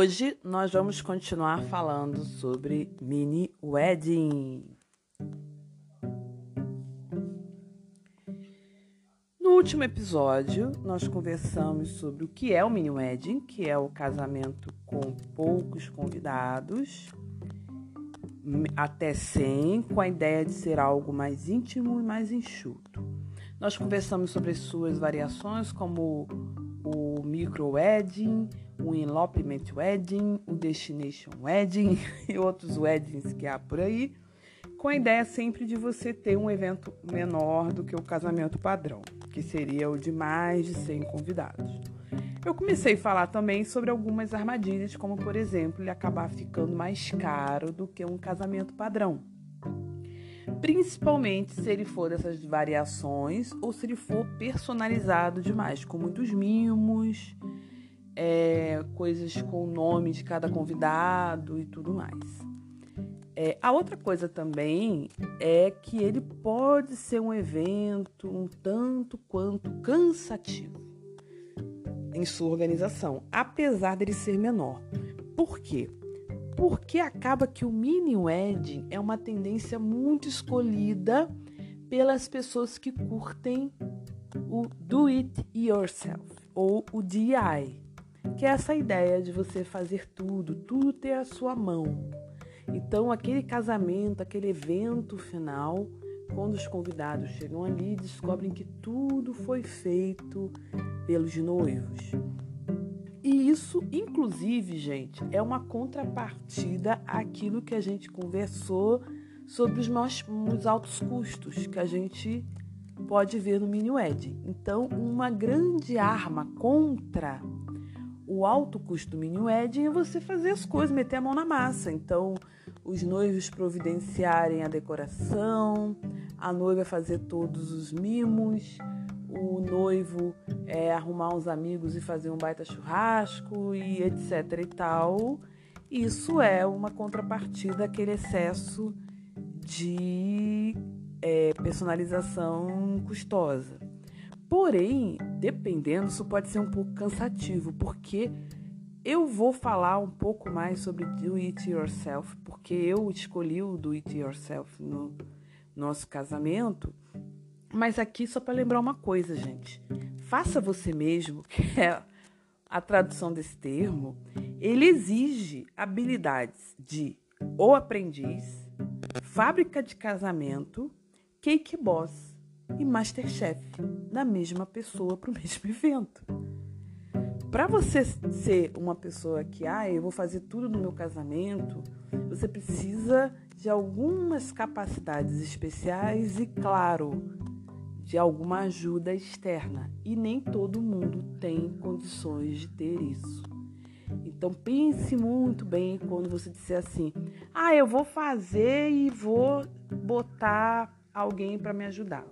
Hoje nós vamos continuar falando sobre mini wedding. No último episódio, nós conversamos sobre o que é o mini wedding, que é o casamento com poucos convidados, até 100, com a ideia de ser algo mais íntimo e mais enxuto. Nós conversamos sobre as suas variações, como o micro wedding, o Enlopement Wedding, o Destination Wedding e outros weddings que há por aí, com a ideia sempre de você ter um evento menor do que o casamento padrão, que seria o de mais de 100 convidados. Eu comecei a falar também sobre algumas armadilhas, como por exemplo, ele acabar ficando mais caro do que um casamento padrão. Principalmente se ele for dessas variações ou se ele for personalizado demais, com muitos mimos, é, coisas com o nome de cada convidado e tudo mais. É, a outra coisa também é que ele pode ser um evento um tanto quanto cansativo em sua organização, apesar dele ser menor. Por quê? Porque acaba que o mini wedding é uma tendência muito escolhida pelas pessoas que curtem o do it yourself ou o DIY, que é essa ideia de você fazer tudo, tudo ter a sua mão. Então, aquele casamento, aquele evento final, quando os convidados chegam ali, descobrem que tudo foi feito pelos noivos. E isso, inclusive, gente, é uma contrapartida àquilo que a gente conversou sobre os, os altos custos que a gente pode ver no mini wedding. Então, uma grande arma contra o alto custo do wedding é você fazer as coisas, meter a mão na massa. Então, os noivos providenciarem a decoração, a noiva fazer todos os mimos, o noivo é, arrumar uns amigos e fazer um baita churrasco e etc e tal. Isso é uma contrapartida àquele excesso de é, personalização custosa. Porém, dependendo, isso pode ser um pouco cansativo, porque eu vou falar um pouco mais sobre do it yourself, porque eu escolhi o do it yourself no nosso casamento. Mas aqui só para lembrar uma coisa, gente. Faça você mesmo, que é a tradução desse termo, ele exige habilidades de ou aprendiz, fábrica de casamento, cake boss e Masterchef da mesma pessoa para o mesmo evento. Para você ser uma pessoa que, ah, eu vou fazer tudo no meu casamento, você precisa de algumas capacidades especiais e, claro, de alguma ajuda externa. E nem todo mundo tem condições de ter isso. Então pense muito bem quando você disser assim: "Ah, eu vou fazer e vou botar alguém para me ajudar".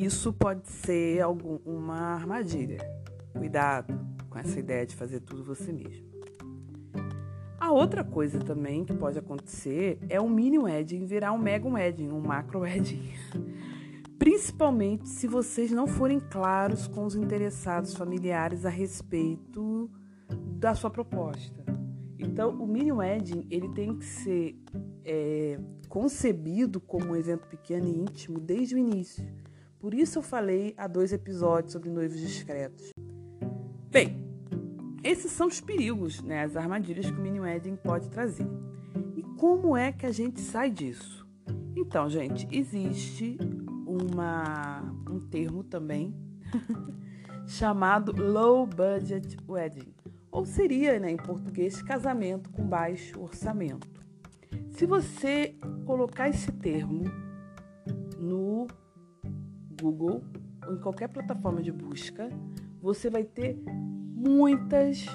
Isso pode ser algum, uma armadilha. Cuidado com essa ideia de fazer tudo você mesmo. A outra coisa também que pode acontecer é o mini wedding virar um mega wedding, um macro wedding. Principalmente se vocês não forem claros com os interessados familiares a respeito da sua proposta. Então, o mini wedding ele tem que ser é, concebido como um evento pequeno e íntimo desde o início por isso eu falei há dois episódios sobre noivos discretos. Bem, esses são os perigos, né, as armadilhas que o mini wedding pode trazer. E como é que a gente sai disso? Então, gente, existe uma, um termo também chamado low budget wedding, ou seria, né, em português, casamento com baixo orçamento. Se você colocar esse termo no Google, ou em qualquer plataforma de busca, você vai ter muitas,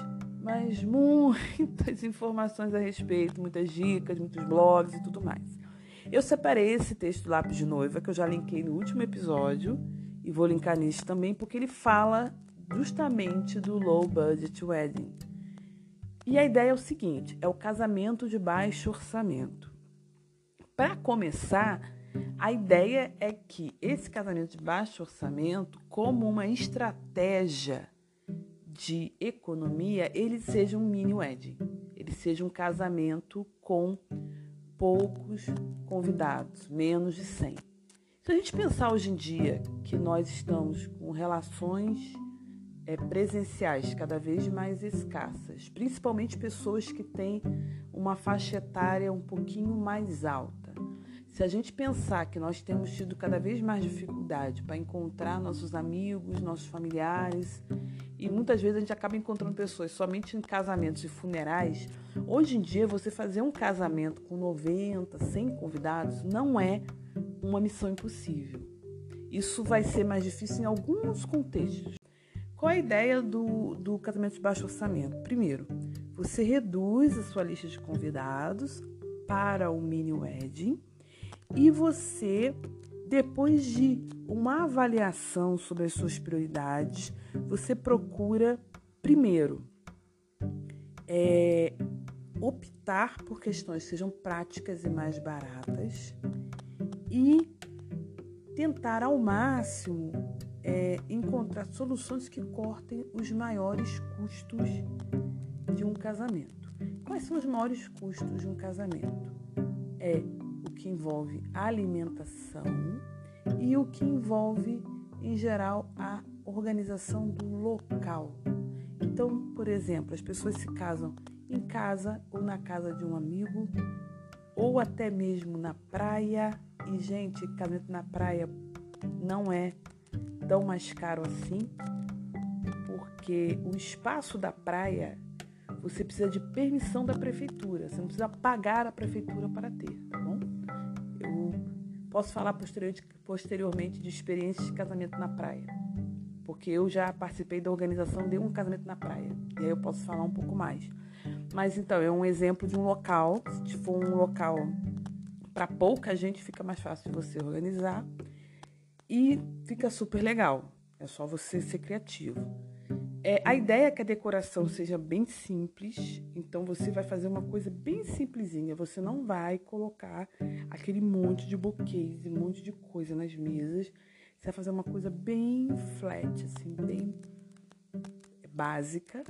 mas muitas informações a respeito, muitas dicas, muitos blogs e tudo mais. Eu separei esse texto lápis de noiva que eu já linkei no último episódio e vou linkar nesse também porque ele fala justamente do low budget wedding. E a ideia é o seguinte: é o casamento de baixo orçamento. Para começar, a ideia é que esse casamento de baixo orçamento, como uma estratégia de economia, ele seja um mini wedding. Ele seja um casamento com poucos convidados, menos de 100. Se a gente pensar hoje em dia que nós estamos com relações é, presenciais cada vez mais escassas, principalmente pessoas que têm uma faixa etária um pouquinho mais alta. Se a gente pensar que nós temos tido cada vez mais dificuldade para encontrar nossos amigos, nossos familiares, e muitas vezes a gente acaba encontrando pessoas somente em casamentos e funerais, hoje em dia você fazer um casamento com 90, 100 convidados não é uma missão impossível. Isso vai ser mais difícil em alguns contextos. Qual a ideia do, do casamento de baixo orçamento? Primeiro, você reduz a sua lista de convidados para o mini wedding e você, depois de uma avaliação sobre as suas prioridades, você procura, primeiro, é, optar por questões que sejam práticas e mais baratas e tentar ao máximo é, encontrar soluções que cortem os maiores custos de um casamento. Quais são os maiores custos de um casamento? É que envolve alimentação e o que envolve, em geral, a organização do local. Então, por exemplo, as pessoas se casam em casa ou na casa de um amigo ou até mesmo na praia. E, gente, casamento na praia não é tão mais caro assim, porque o espaço da praia você precisa de permissão da prefeitura, você não precisa pagar a prefeitura para ter, tá bom? Posso falar posteriormente de experiências de casamento na praia, porque eu já participei da organização de um casamento na praia, e aí eu posso falar um pouco mais. Mas então, é um exemplo de um local, for um local para pouca gente, fica mais fácil de você organizar e fica super legal. É só você ser criativo. É, a ideia é que a decoração seja bem simples, então você vai fazer uma coisa bem simplesinha. Você não vai colocar aquele monte de buquês e um monte de coisa nas mesas. Você vai fazer uma coisa bem flat, assim, bem básica.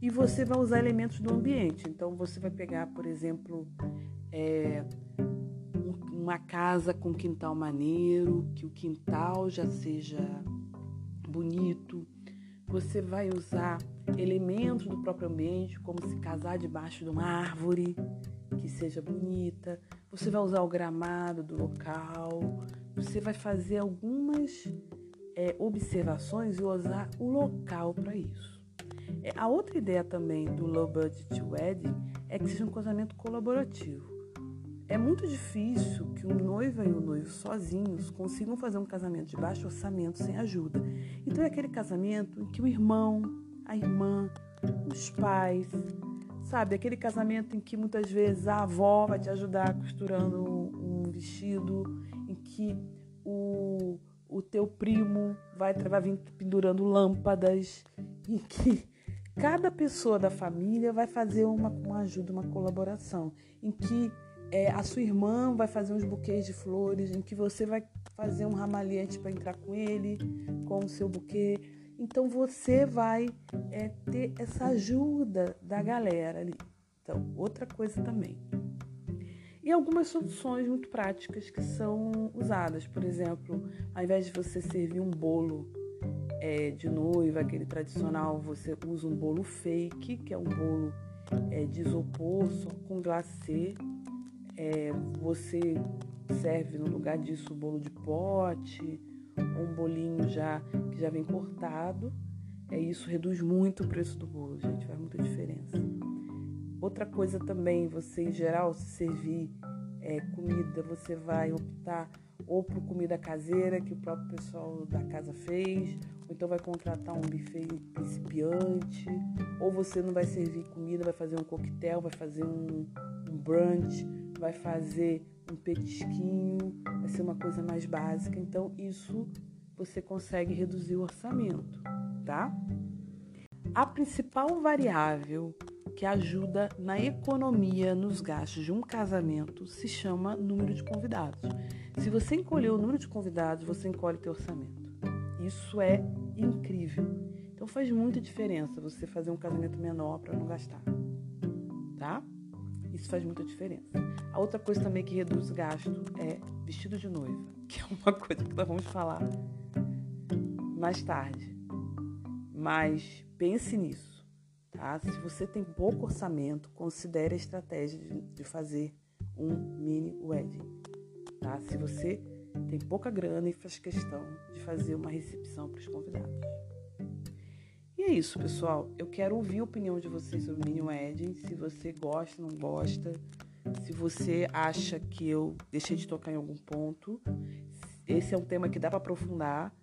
E você vai usar elementos do ambiente. Então você vai pegar, por exemplo, é, uma casa com quintal maneiro, que o quintal já seja bonito você vai usar elementos do próprio ambiente, como se casar debaixo de uma árvore que seja bonita. Você vai usar o gramado do local. Você vai fazer algumas é, observações e usar o local para isso. É, a outra ideia também do low budget wedding é que seja um casamento colaborativo. É muito difícil que o noivo e o noivo sozinhos consigam fazer um casamento de baixo orçamento sem ajuda. Então é aquele casamento em que o irmão, a irmã, os pais, sabe? Aquele casamento em que muitas vezes a avó vai te ajudar costurando um vestido, em que o, o teu primo vai, vai vir pendurando lâmpadas, em que cada pessoa da família vai fazer uma, uma ajuda, uma colaboração, em que é, a sua irmã vai fazer uns buquês de flores, em que você vai fazer um ramalhete para entrar com ele, com o seu buquê. Então você vai é, ter essa ajuda da galera ali. Então, outra coisa também. E algumas soluções muito práticas que são usadas. Por exemplo, ao invés de você servir um bolo é, de noiva, aquele tradicional, você usa um bolo fake, que é um bolo é, de isopor só com glacê é, você serve no lugar disso o bolo de pote, ou um bolinho já que já vem cortado. É, isso reduz muito o preço do bolo, gente, faz muita diferença. Outra coisa também, você em geral, se servir é, comida, você vai optar ou por comida caseira que o próprio pessoal da casa fez, ou então vai contratar um buffet principiante, ou você não vai servir comida, vai fazer um coquetel, vai fazer um, um brunch, vai fazer um petisquinho, vai ser uma coisa mais básica. Então, isso você consegue reduzir o orçamento, tá? A principal variável que ajuda na economia nos gastos de um casamento se chama número de convidados. Se você encolher o número de convidados, você encolhe teu orçamento. Isso é incrível. Então faz muita diferença você fazer um casamento menor para não gastar, tá? Isso faz muita diferença. A outra coisa também que reduz gasto é vestido de noiva, que é uma coisa que nós vamos falar mais tarde. Mas pense nisso, tá? Se você tem pouco orçamento, considere a estratégia de fazer um mini wedding, tá? Se você tem pouca grana e faz questão de fazer uma recepção para os convidados. Isso, pessoal. Eu quero ouvir a opinião de vocês sobre o mini wedding, se você gosta, não gosta, se você acha que eu deixei de tocar em algum ponto. Esse é um tema que dá para aprofundar.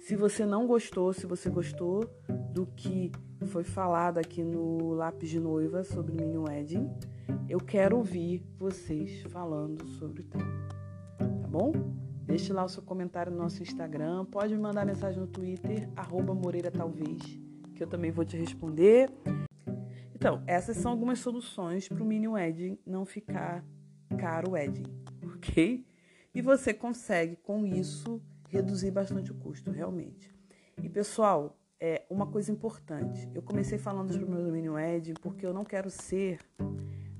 Se você não gostou, se você gostou do que foi falado aqui no lápis de noiva sobre o mini wedding, eu quero ouvir vocês falando sobre o tema. Tá bom? Deixe lá o seu comentário no nosso Instagram, pode me mandar mensagem no Twitter, arroba Moreira Talvez, que eu também vou te responder. Então, essas são algumas soluções para o mini wedding não ficar caro wedding, ok? E você consegue, com isso, reduzir bastante o custo, realmente. E, pessoal, é uma coisa importante. Eu comecei falando sobre o meu mini wedding porque eu não quero ser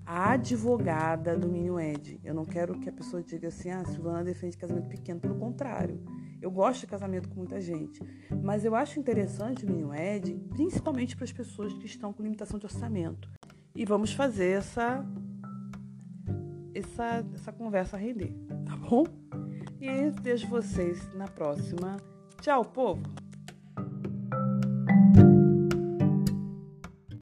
a advogada do wedding. Eu não quero que a pessoa diga assim, ah, Silvana defende casamento pequeno. Pelo contrário, eu gosto de casamento com muita gente. Mas eu acho interessante o wedding, principalmente para as pessoas que estão com limitação de orçamento. E vamos fazer essa, essa, essa conversa render, tá bom? E vejo vocês na próxima. Tchau, povo!